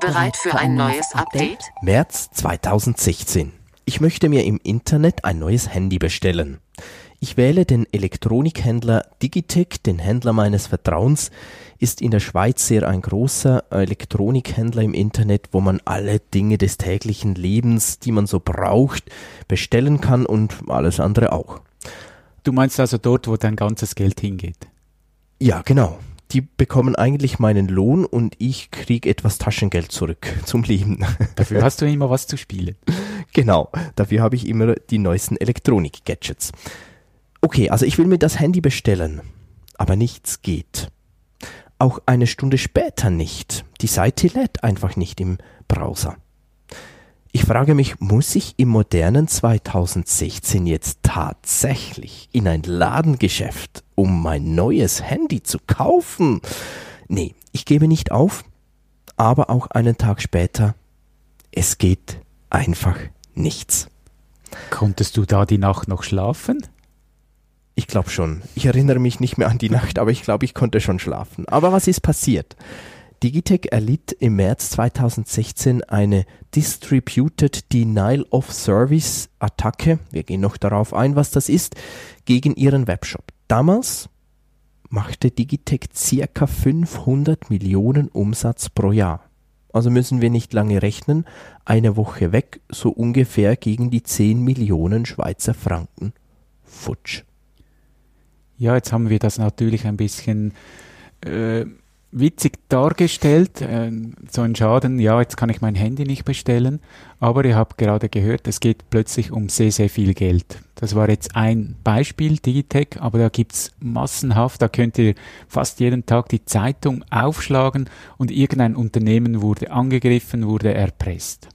Bereit für ein neues Update? März 2016. Ich möchte mir im Internet ein neues Handy bestellen. Ich wähle den Elektronikhändler Digitec, den Händler meines Vertrauens, ist in der Schweiz sehr ein großer Elektronikhändler im Internet, wo man alle Dinge des täglichen Lebens, die man so braucht, bestellen kann und alles andere auch. Du meinst also dort, wo dein ganzes Geld hingeht? Ja, genau die bekommen eigentlich meinen Lohn und ich kriege etwas Taschengeld zurück zum Leben. Dafür hast du immer was zu spielen. Genau, dafür habe ich immer die neuesten Elektronik-Gadgets. Okay, also ich will mir das Handy bestellen, aber nichts geht. Auch eine Stunde später nicht. Die Seite lädt einfach nicht im Browser. Ich frage mich, muss ich im modernen 2016 jetzt tatsächlich in ein Ladengeschäft, um mein neues Handy zu kaufen? Nee, ich gebe nicht auf, aber auch einen Tag später, es geht einfach nichts. Konntest du da die Nacht noch schlafen? Ich glaube schon. Ich erinnere mich nicht mehr an die Nacht, aber ich glaube, ich konnte schon schlafen. Aber was ist passiert? Digitec erlitt im März 2016 eine Distributed Denial of Service Attacke. Wir gehen noch darauf ein, was das ist, gegen ihren Webshop. Damals machte Digitec circa 500 Millionen Umsatz pro Jahr. Also müssen wir nicht lange rechnen, eine Woche weg, so ungefähr gegen die 10 Millionen Schweizer Franken. Futsch. Ja, jetzt haben wir das natürlich ein bisschen äh, witzig dargestellt. Äh, so ein Schaden, ja, jetzt kann ich mein Handy nicht bestellen, aber ihr habt gerade gehört, es geht plötzlich um sehr, sehr viel Geld. Das war jetzt ein Beispiel, Digitec, aber da gibt's massenhaft, da könnt ihr fast jeden Tag die Zeitung aufschlagen und irgendein Unternehmen wurde angegriffen, wurde erpresst.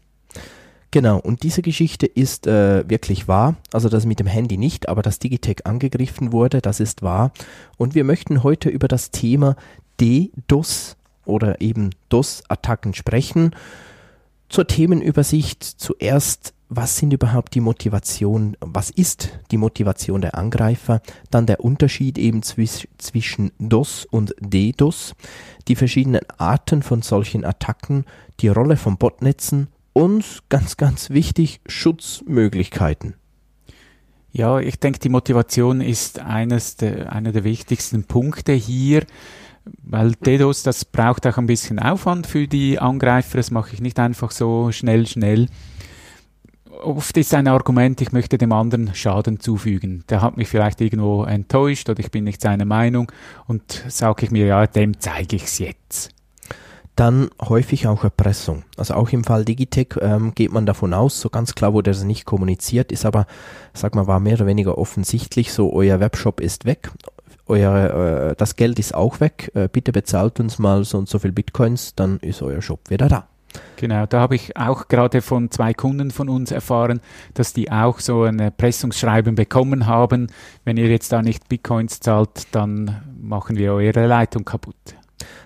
Genau, und diese Geschichte ist äh, wirklich wahr. Also das mit dem Handy nicht, aber dass Digitec angegriffen wurde, das ist wahr. Und wir möchten heute über das Thema DDoS oder eben DOS-Attacken sprechen. Zur Themenübersicht zuerst, was sind überhaupt die Motivation, was ist die Motivation der Angreifer, dann der Unterschied eben zwisch, zwischen DOS und DDoS, die verschiedenen Arten von solchen Attacken, die Rolle von Botnetzen und ganz, ganz wichtig, Schutzmöglichkeiten. Ja, ich denke, die Motivation ist eines der, einer der wichtigsten Punkte hier, weil DDoS, das braucht auch ein bisschen Aufwand für die Angreifer, das mache ich nicht einfach so schnell, schnell. Oft ist ein Argument, ich möchte dem anderen Schaden zufügen. Der hat mich vielleicht irgendwo enttäuscht oder ich bin nicht seiner Meinung und sage ich mir, ja, dem zeige ich es jetzt. Dann häufig auch Erpressung. Also auch im Fall Digitec ähm, geht man davon aus, so ganz klar wurde das nicht kommuniziert, ist aber, sag mal, war mehr oder weniger offensichtlich, so euer Webshop ist weg, euer, äh, das Geld ist auch weg, äh, bitte bezahlt uns mal so und so viel Bitcoins, dann ist euer Shop wieder da. Genau, da habe ich auch gerade von zwei Kunden von uns erfahren, dass die auch so ein Erpressungsschreiben bekommen haben. Wenn ihr jetzt da nicht Bitcoins zahlt, dann machen wir eure Leitung kaputt.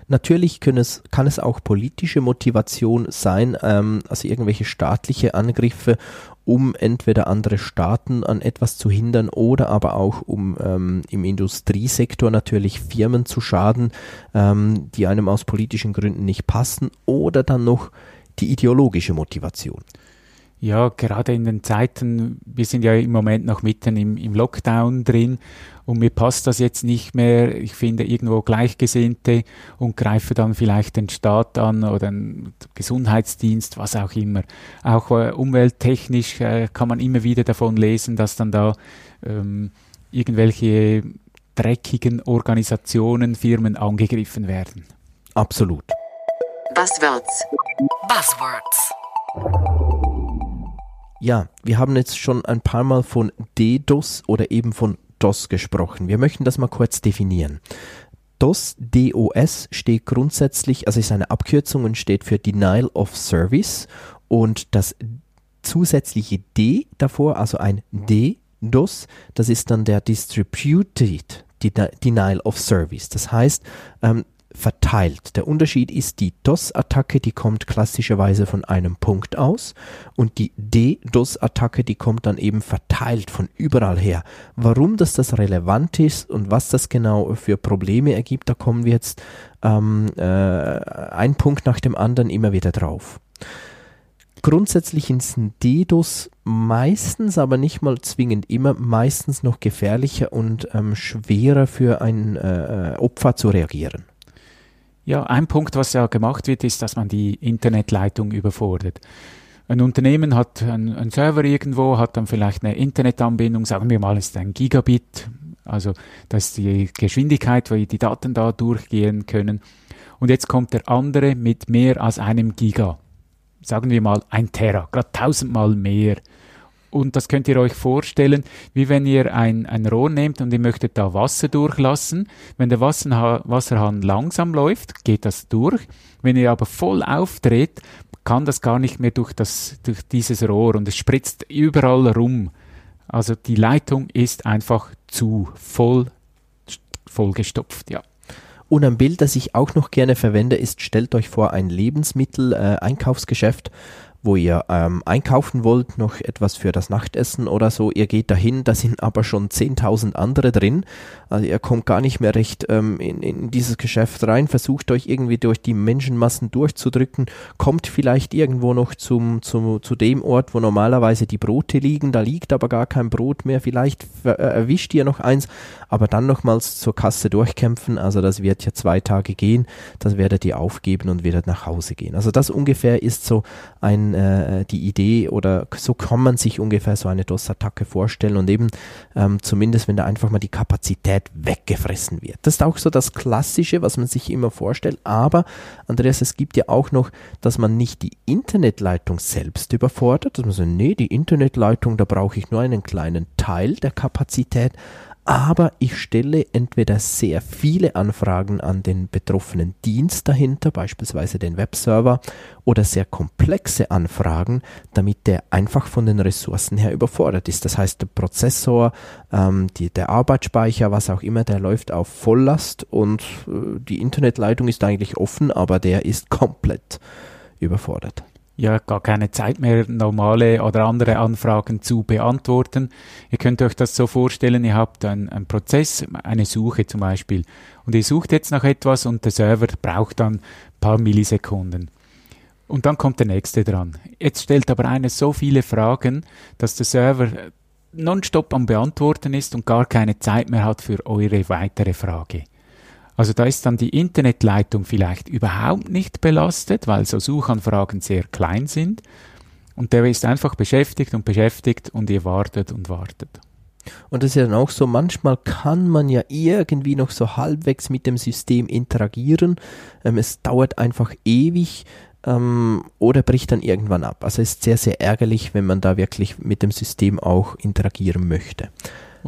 Natürlich es, kann es auch politische Motivation sein, ähm, also irgendwelche staatliche Angriffe, um entweder andere Staaten an etwas zu hindern oder aber auch um ähm, im Industriesektor natürlich Firmen zu schaden, ähm, die einem aus politischen Gründen nicht passen oder dann noch die ideologische Motivation. Ja, gerade in den Zeiten, wir sind ja im Moment noch mitten im, im Lockdown drin und mir passt das jetzt nicht mehr. Ich finde irgendwo Gleichgesinnte und greife dann vielleicht den Staat an oder den Gesundheitsdienst, was auch immer. Auch äh, umwelttechnisch äh, kann man immer wieder davon lesen, dass dann da ähm, irgendwelche dreckigen Organisationen, Firmen angegriffen werden. Absolut. Buzzwords. Buzzwords. Ja, wir haben jetzt schon ein paar Mal von DDoS oder eben von DOS gesprochen. Wir möchten das mal kurz definieren. DOS, DOS steht grundsätzlich, also ist eine Abkürzung und steht für Denial of Service und das zusätzliche D davor, also ein DDoS, das ist dann der Distributed Denial of Service. Das heißt, ähm, verteilt. Der Unterschied ist die DOS-Attacke, die kommt klassischerweise von einem Punkt aus und die DDoS-Attacke, die kommt dann eben verteilt von überall her. Warum das das relevant ist und was das genau für Probleme ergibt, da kommen wir jetzt ähm, äh, ein Punkt nach dem anderen immer wieder drauf. Grundsätzlich ist ein DDoS meistens, aber nicht mal zwingend immer, meistens noch gefährlicher und ähm, schwerer für ein äh, Opfer zu reagieren. Ja, ein Punkt, was ja gemacht wird, ist, dass man die Internetleitung überfordert. Ein Unternehmen hat einen, Server irgendwo, hat dann vielleicht eine Internetanbindung, sagen wir mal, ist ein Gigabit, also das ist die Geschwindigkeit, wo die Daten da durchgehen können. Und jetzt kommt der andere mit mehr als einem Giga. Sagen wir mal ein Terra, gerade tausendmal mehr. Und das könnt ihr euch vorstellen, wie wenn ihr ein, ein Rohr nehmt und ihr möchtet da Wasser durchlassen. Wenn der Wasserhahn langsam läuft, geht das durch. Wenn ihr aber voll aufdreht, kann das gar nicht mehr durch, das, durch dieses Rohr und es spritzt überall rum. Also die Leitung ist einfach zu voll, vollgestopft, ja. Und ein Bild, das ich auch noch gerne verwende, ist, stellt euch vor ein Lebensmittel-Einkaufsgeschäft. Äh, wo ihr ähm, einkaufen wollt, noch etwas für das Nachtessen oder so. Ihr geht dahin, da sind aber schon 10.000 andere drin. Also ihr kommt gar nicht mehr recht ähm, in, in dieses Geschäft rein, versucht euch irgendwie durch die Menschenmassen durchzudrücken, kommt vielleicht irgendwo noch zum, zum, zu dem Ort, wo normalerweise die Brote liegen. Da liegt aber gar kein Brot mehr. Vielleicht äh, erwischt ihr noch eins, aber dann nochmals zur Kasse durchkämpfen. Also das wird ja zwei Tage gehen. Das werdet ihr aufgeben und werdet nach Hause gehen. Also das ungefähr ist so ein äh, die Idee oder so kann man sich ungefähr so eine DOS-Attacke vorstellen und eben ähm, zumindest, wenn da einfach mal die Kapazität weggefressen wird. Das ist auch so das Klassische, was man sich immer vorstellt, aber Andreas, es gibt ja auch noch, dass man nicht die Internetleitung selbst überfordert, dass man sagt, nee, die Internetleitung, da brauche ich nur einen kleinen Teil der Kapazität, aber ich stelle entweder sehr viele Anfragen an den betroffenen Dienst dahinter, beispielsweise den Webserver, oder sehr komplexe Anfragen, damit der einfach von den Ressourcen her überfordert ist. Das heißt, der Prozessor, ähm, die, der Arbeitsspeicher, was auch immer, der läuft auf Volllast und äh, die Internetleitung ist eigentlich offen, aber der ist komplett überfordert ja gar keine Zeit mehr, normale oder andere Anfragen zu beantworten. Ihr könnt euch das so vorstellen, ihr habt einen Prozess, eine Suche zum Beispiel, und ihr sucht jetzt nach etwas und der Server braucht dann ein paar Millisekunden. Und dann kommt der nächste dran. Jetzt stellt aber einer so viele Fragen, dass der Server nonstop am Beantworten ist und gar keine Zeit mehr hat für eure weitere Frage. Also da ist dann die Internetleitung vielleicht überhaupt nicht belastet, weil so Suchanfragen sehr klein sind. Und der ist einfach beschäftigt und beschäftigt und ihr wartet und wartet. Und das ist ja dann auch so, manchmal kann man ja irgendwie noch so halbwegs mit dem System interagieren. Ähm, es dauert einfach ewig ähm, oder bricht dann irgendwann ab. Also es ist sehr, sehr ärgerlich, wenn man da wirklich mit dem System auch interagieren möchte.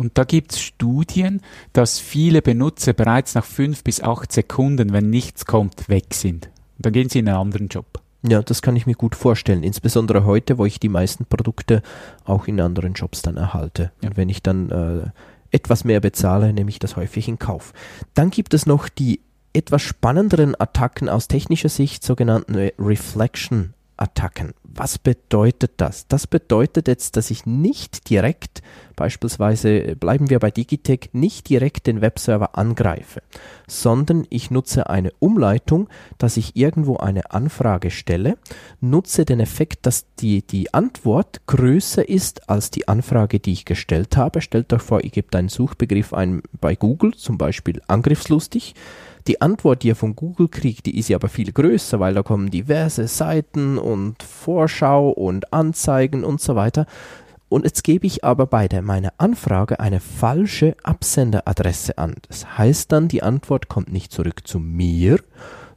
Und da gibt es Studien, dass viele Benutzer bereits nach fünf bis acht Sekunden, wenn nichts kommt, weg sind. Und dann gehen sie in einen anderen Job. Ja, das kann ich mir gut vorstellen. Insbesondere heute, wo ich die meisten Produkte auch in anderen Jobs dann erhalte. Ja. Und wenn ich dann äh, etwas mehr bezahle, nehme ich das häufig in Kauf. Dann gibt es noch die etwas spannenderen Attacken aus technischer Sicht, sogenannten Reflection Attacken. Was bedeutet das? Das bedeutet jetzt, dass ich nicht direkt, beispielsweise bleiben wir bei Digitech, nicht direkt den Webserver angreife, sondern ich nutze eine Umleitung, dass ich irgendwo eine Anfrage stelle, nutze den Effekt, dass die, die Antwort größer ist als die Anfrage, die ich gestellt habe. Stellt euch vor, ihr gebt einen Suchbegriff ein bei Google, zum Beispiel angriffslustig die Antwort, die ihr von Google kriegt, die ist ja aber viel größer, weil da kommen diverse Seiten und Vorschau und Anzeigen und so weiter. Und jetzt gebe ich aber bei der, meiner Anfrage eine falsche Absenderadresse an. Das heißt dann, die Antwort kommt nicht zurück zu mir,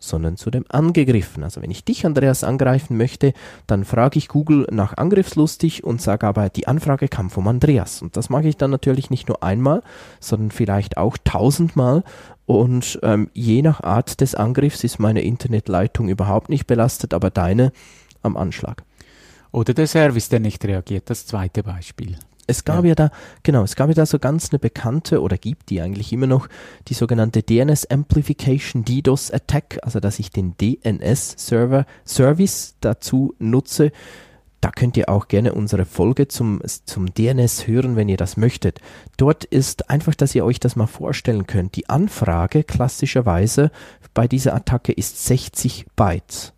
sondern zu dem Angegriffen. Also wenn ich dich, Andreas, angreifen möchte, dann frage ich Google nach angriffslustig und sage aber, die Anfrage kam vom Andreas. Und das mache ich dann natürlich nicht nur einmal, sondern vielleicht auch tausendmal. Und ähm, je nach Art des Angriffs ist meine Internetleitung überhaupt nicht belastet, aber deine am Anschlag. Oder der Service, der nicht reagiert, das zweite Beispiel. Es gab ja. ja. da, genau, es gab ja da so ganz eine bekannte oder gibt die eigentlich immer noch, die sogenannte DNS Amplification DDoS Attack, also dass ich den DNS Server Service dazu nutze. Da könnt ihr auch gerne unsere Folge zum, zum DNS hören, wenn ihr das möchtet. Dort ist einfach, dass ihr euch das mal vorstellen könnt. Die Anfrage klassischerweise bei dieser Attacke ist 60 Bytes.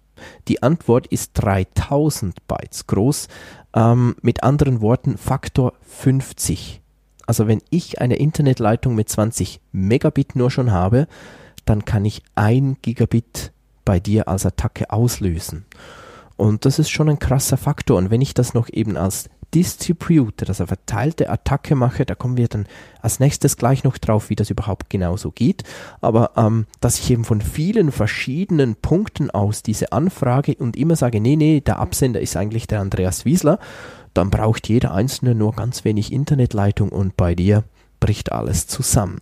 Die Antwort ist 3000 Bytes groß. Ähm, mit anderen Worten, Faktor 50. Also wenn ich eine Internetleitung mit 20 Megabit nur schon habe, dann kann ich ein Gigabit bei dir als Attacke auslösen. Und das ist schon ein krasser Faktor. Und wenn ich das noch eben als Distributed, also verteilte Attacke mache, da kommen wir dann als nächstes gleich noch drauf, wie das überhaupt genau so geht. Aber ähm, dass ich eben von vielen verschiedenen Punkten aus diese Anfrage und immer sage, nee, nee, der Absender ist eigentlich der Andreas Wiesler, dann braucht jeder Einzelne nur ganz wenig Internetleitung und bei dir bricht alles zusammen.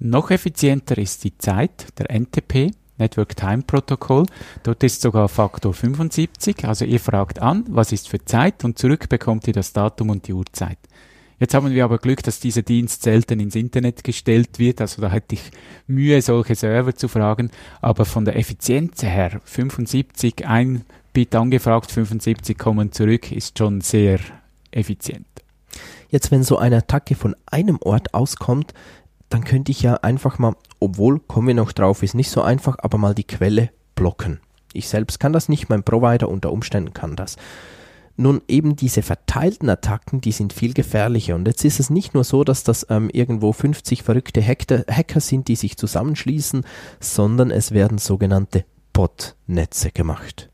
Noch effizienter ist die Zeit, der NTP. Network Time Protocol. Dort ist sogar Faktor 75. Also ihr fragt an, was ist für Zeit und zurück bekommt ihr das Datum und die Uhrzeit. Jetzt haben wir aber Glück, dass dieser Dienst selten ins Internet gestellt wird. Also da hätte ich Mühe, solche Server zu fragen. Aber von der Effizienz her, 75, ein Bit angefragt, 75 kommen zurück, ist schon sehr effizient. Jetzt, wenn so eine Attacke von einem Ort auskommt, dann könnte ich ja einfach mal, obwohl, kommen wir noch drauf, ist nicht so einfach, aber mal die Quelle blocken. Ich selbst kann das nicht, mein Provider unter Umständen kann das. Nun eben diese verteilten Attacken, die sind viel gefährlicher. Und jetzt ist es nicht nur so, dass das ähm, irgendwo 50 verrückte Hacker, Hacker sind, die sich zusammenschließen, sondern es werden sogenannte Botnetze gemacht.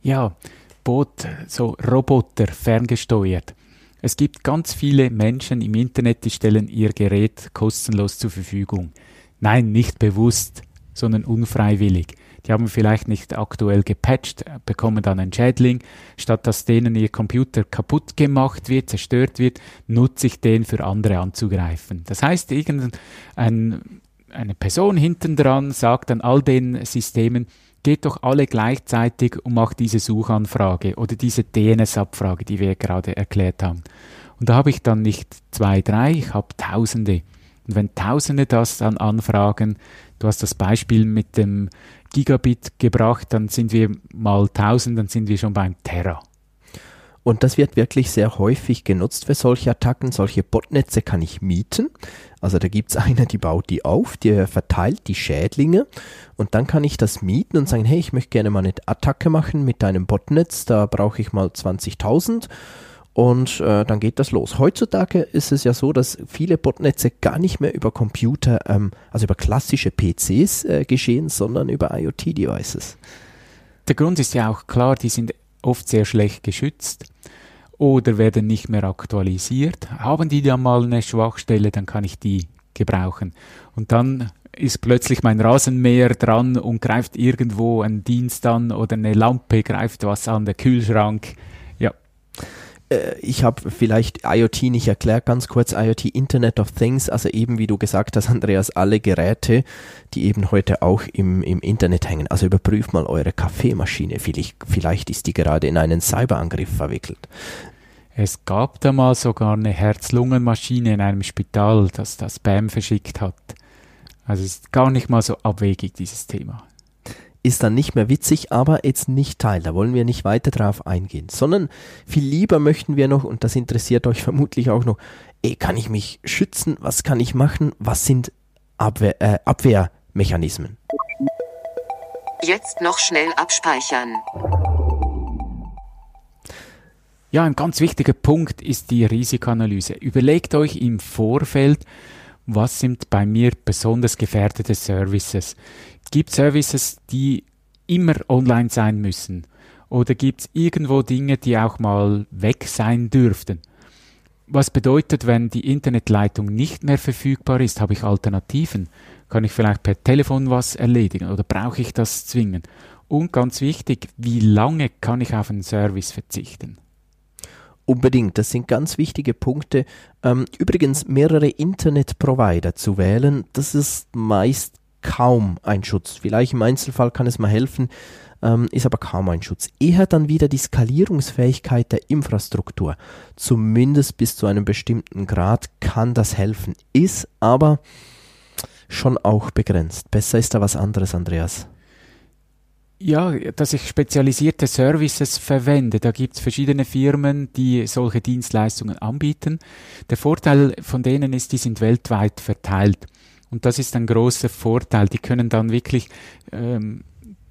Ja, Bot, so Roboter ferngesteuert. Es gibt ganz viele Menschen im Internet, die stellen ihr Gerät kostenlos zur Verfügung. Nein, nicht bewusst, sondern unfreiwillig. Die haben vielleicht nicht aktuell gepatcht, bekommen dann einen Schädling. Statt dass denen ihr Computer kaputt gemacht wird, zerstört wird, nutze ich den für andere anzugreifen. Das heißt, irgendeine Person hinten dran sagt an all den Systemen, geht doch alle gleichzeitig und macht diese Suchanfrage oder diese DNS-Abfrage, die wir gerade erklärt haben. Und da habe ich dann nicht zwei, drei, ich habe Tausende. Und wenn Tausende das dann anfragen, du hast das Beispiel mit dem Gigabit gebracht, dann sind wir mal tausend, dann sind wir schon beim Terra. Und das wird wirklich sehr häufig genutzt für solche Attacken. Solche Botnetze kann ich mieten. Also da gibt es eine, die baut die auf, die verteilt die Schädlinge und dann kann ich das mieten und sagen, hey, ich möchte gerne mal eine Attacke machen mit deinem Botnetz, da brauche ich mal 20.000 und äh, dann geht das los. Heutzutage ist es ja so, dass viele Botnetze gar nicht mehr über Computer, ähm, also über klassische PCs äh, geschehen, sondern über IoT-Devices. Der Grund ist ja auch klar, die sind oft sehr schlecht geschützt oder werden nicht mehr aktualisiert. Haben die dann mal eine Schwachstelle, dann kann ich die gebrauchen. Und dann ist plötzlich mein Rasenmäher dran und greift irgendwo einen Dienst an oder eine Lampe greift was an, der Kühlschrank. Äh, ich habe vielleicht IoT nicht erklärt, ganz kurz IoT Internet of Things, also eben wie du gesagt hast, Andreas, alle Geräte, die eben heute auch im, im Internet hängen. Also überprüft mal eure Kaffeemaschine, vielleicht, vielleicht ist die gerade in einen Cyberangriff verwickelt. Es gab da mal sogar eine Herz-Lungen-Maschine in einem Spital, das das Spam verschickt hat. Also es ist gar nicht mal so abwegig, dieses Thema ist dann nicht mehr witzig, aber jetzt nicht Teil. Da wollen wir nicht weiter drauf eingehen, sondern viel lieber möchten wir noch, und das interessiert euch vermutlich auch noch, ey, kann ich mich schützen? Was kann ich machen? Was sind Abwehr, äh, Abwehrmechanismen? Jetzt noch schnell abspeichern. Ja, ein ganz wichtiger Punkt ist die Risikoanalyse. Überlegt euch im Vorfeld, was sind bei mir besonders gefährdete Services? Gibt Services, die immer online sein müssen? Oder gibt es irgendwo Dinge, die auch mal weg sein dürften? Was bedeutet, wenn die Internetleitung nicht mehr verfügbar ist, habe ich Alternativen? Kann ich vielleicht per Telefon was erledigen oder brauche ich das zwingend? Und ganz wichtig, wie lange kann ich auf einen Service verzichten? Unbedingt, das sind ganz wichtige Punkte. Ähm, übrigens, mehrere Internetprovider zu wählen, das ist meist kaum ein Schutz. Vielleicht im Einzelfall kann es mal helfen, ähm, ist aber kaum ein Schutz. Eher dann wieder die Skalierungsfähigkeit der Infrastruktur. Zumindest bis zu einem bestimmten Grad kann das helfen, ist aber schon auch begrenzt. Besser ist da was anderes, Andreas. Ja, dass ich spezialisierte Services verwende. Da gibt es verschiedene Firmen, die solche Dienstleistungen anbieten. Der Vorteil von denen ist, die sind weltweit verteilt. Und das ist ein großer Vorteil. Die können dann wirklich ähm,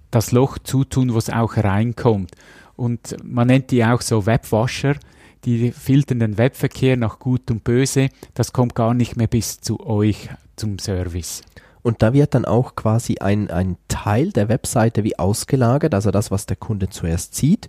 das Loch zutun, wo es auch reinkommt. Und man nennt die auch so Webwasher. Die filtern den Webverkehr nach Gut und Böse. Das kommt gar nicht mehr bis zu euch zum Service. Und da wird dann auch quasi ein, ein Teil der Webseite wie ausgelagert, also das, was der Kunde zuerst sieht.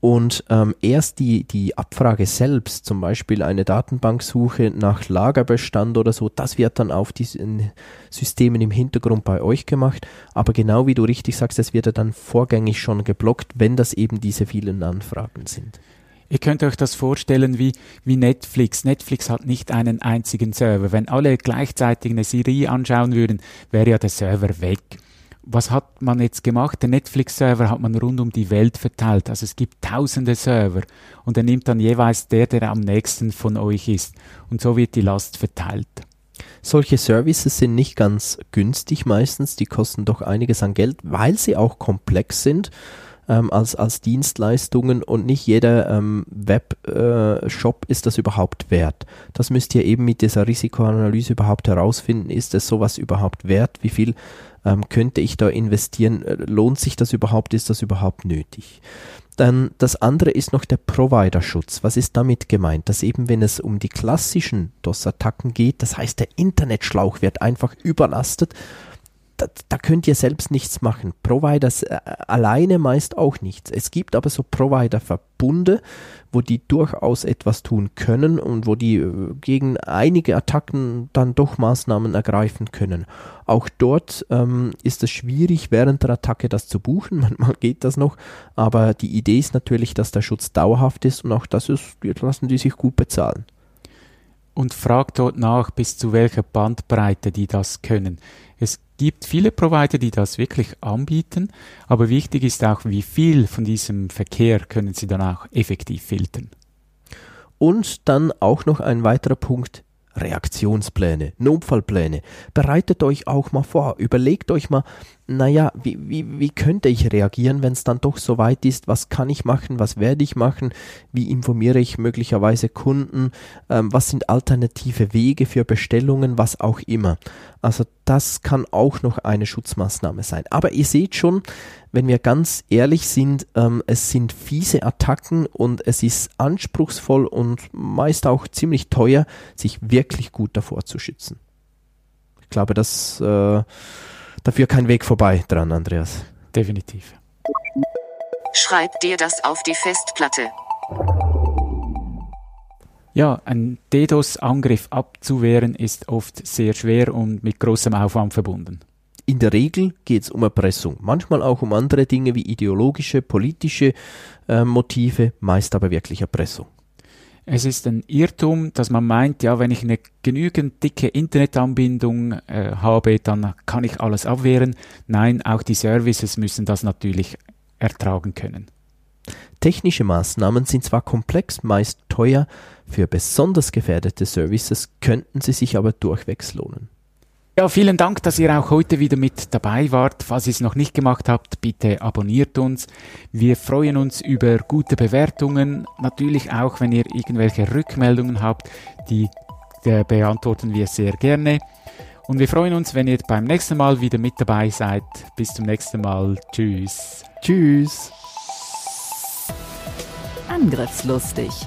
Und ähm, erst die, die Abfrage selbst, zum Beispiel eine Datenbanksuche nach Lagerbestand oder so, das wird dann auf diesen Systemen im Hintergrund bei euch gemacht. Aber genau wie du richtig sagst, es wird ja dann vorgängig schon geblockt, wenn das eben diese vielen Anfragen sind. Ihr könnt euch das vorstellen wie, wie Netflix. Netflix hat nicht einen einzigen Server. Wenn alle gleichzeitig eine Serie anschauen würden, wäre ja der Server weg. Was hat man jetzt gemacht? Der Netflix-Server hat man rund um die Welt verteilt. Also es gibt tausende Server und er nimmt dann jeweils der, der am nächsten von euch ist. Und so wird die Last verteilt. Solche Services sind nicht ganz günstig meistens, die kosten doch einiges an Geld, weil sie auch komplex sind ähm, als, als Dienstleistungen und nicht jeder ähm, Webshop äh, ist das überhaupt wert. Das müsst ihr eben mit dieser Risikoanalyse überhaupt herausfinden. Ist es sowas überhaupt wert? Wie viel ähm, könnte ich da investieren? Äh, lohnt sich das überhaupt? Ist das überhaupt nötig? Dann das andere ist noch der Provider-Schutz. Was ist damit gemeint? Dass eben, wenn es um die klassischen DOS-Attacken geht, das heißt, der Internetschlauch wird einfach überlastet da, da, könnt ihr selbst nichts machen. Providers äh, alleine meist auch nichts. Es gibt aber so Provider-Verbunde, wo die durchaus etwas tun können und wo die äh, gegen einige Attacken dann doch Maßnahmen ergreifen können. Auch dort ähm, ist es schwierig, während der Attacke das zu buchen. Manchmal geht das noch, aber die Idee ist natürlich, dass der Schutz dauerhaft ist und auch das ist, lassen die sich gut bezahlen und fragt dort nach, bis zu welcher Bandbreite die das können. Es gibt viele Provider, die das wirklich anbieten, aber wichtig ist auch, wie viel von diesem Verkehr können sie dann auch effektiv filtern. Und dann auch noch ein weiterer Punkt, Reaktionspläne, Notfallpläne. Bereitet euch auch mal vor, überlegt euch mal, naja, wie, wie, wie könnte ich reagieren, wenn es dann doch so weit ist? Was kann ich machen? Was werde ich machen? Wie informiere ich möglicherweise Kunden? Ähm, was sind alternative Wege für Bestellungen? Was auch immer. Also das kann auch noch eine Schutzmaßnahme sein. Aber ihr seht schon, wenn wir ganz ehrlich sind, ähm, es sind fiese Attacken und es ist anspruchsvoll und meist auch ziemlich teuer, sich wirklich gut davor zu schützen. Ich glaube, dass äh, dafür kein Weg vorbei dran, Andreas. Definitiv. Schreib dir das auf die Festplatte. Ja, ein DDoS-Angriff abzuwehren ist oft sehr schwer und mit großem Aufwand verbunden. In der Regel geht es um Erpressung, manchmal auch um andere Dinge wie ideologische, politische äh, Motive, meist aber wirklich Erpressung. Es ist ein Irrtum, dass man meint, ja, wenn ich eine genügend dicke Internetanbindung äh, habe, dann kann ich alles abwehren. Nein, auch die Services müssen das natürlich ertragen können. Technische Maßnahmen sind zwar komplex, meist teuer, für besonders gefährdete Services könnten sie sich aber durchwegs lohnen. Ja, vielen Dank, dass ihr auch heute wieder mit dabei wart. Falls ihr es noch nicht gemacht habt, bitte abonniert uns. Wir freuen uns über gute Bewertungen. Natürlich auch, wenn ihr irgendwelche Rückmeldungen habt, die, die beantworten wir sehr gerne. Und wir freuen uns, wenn ihr beim nächsten Mal wieder mit dabei seid. Bis zum nächsten Mal. Tschüss. Tschüss. Angriffslustig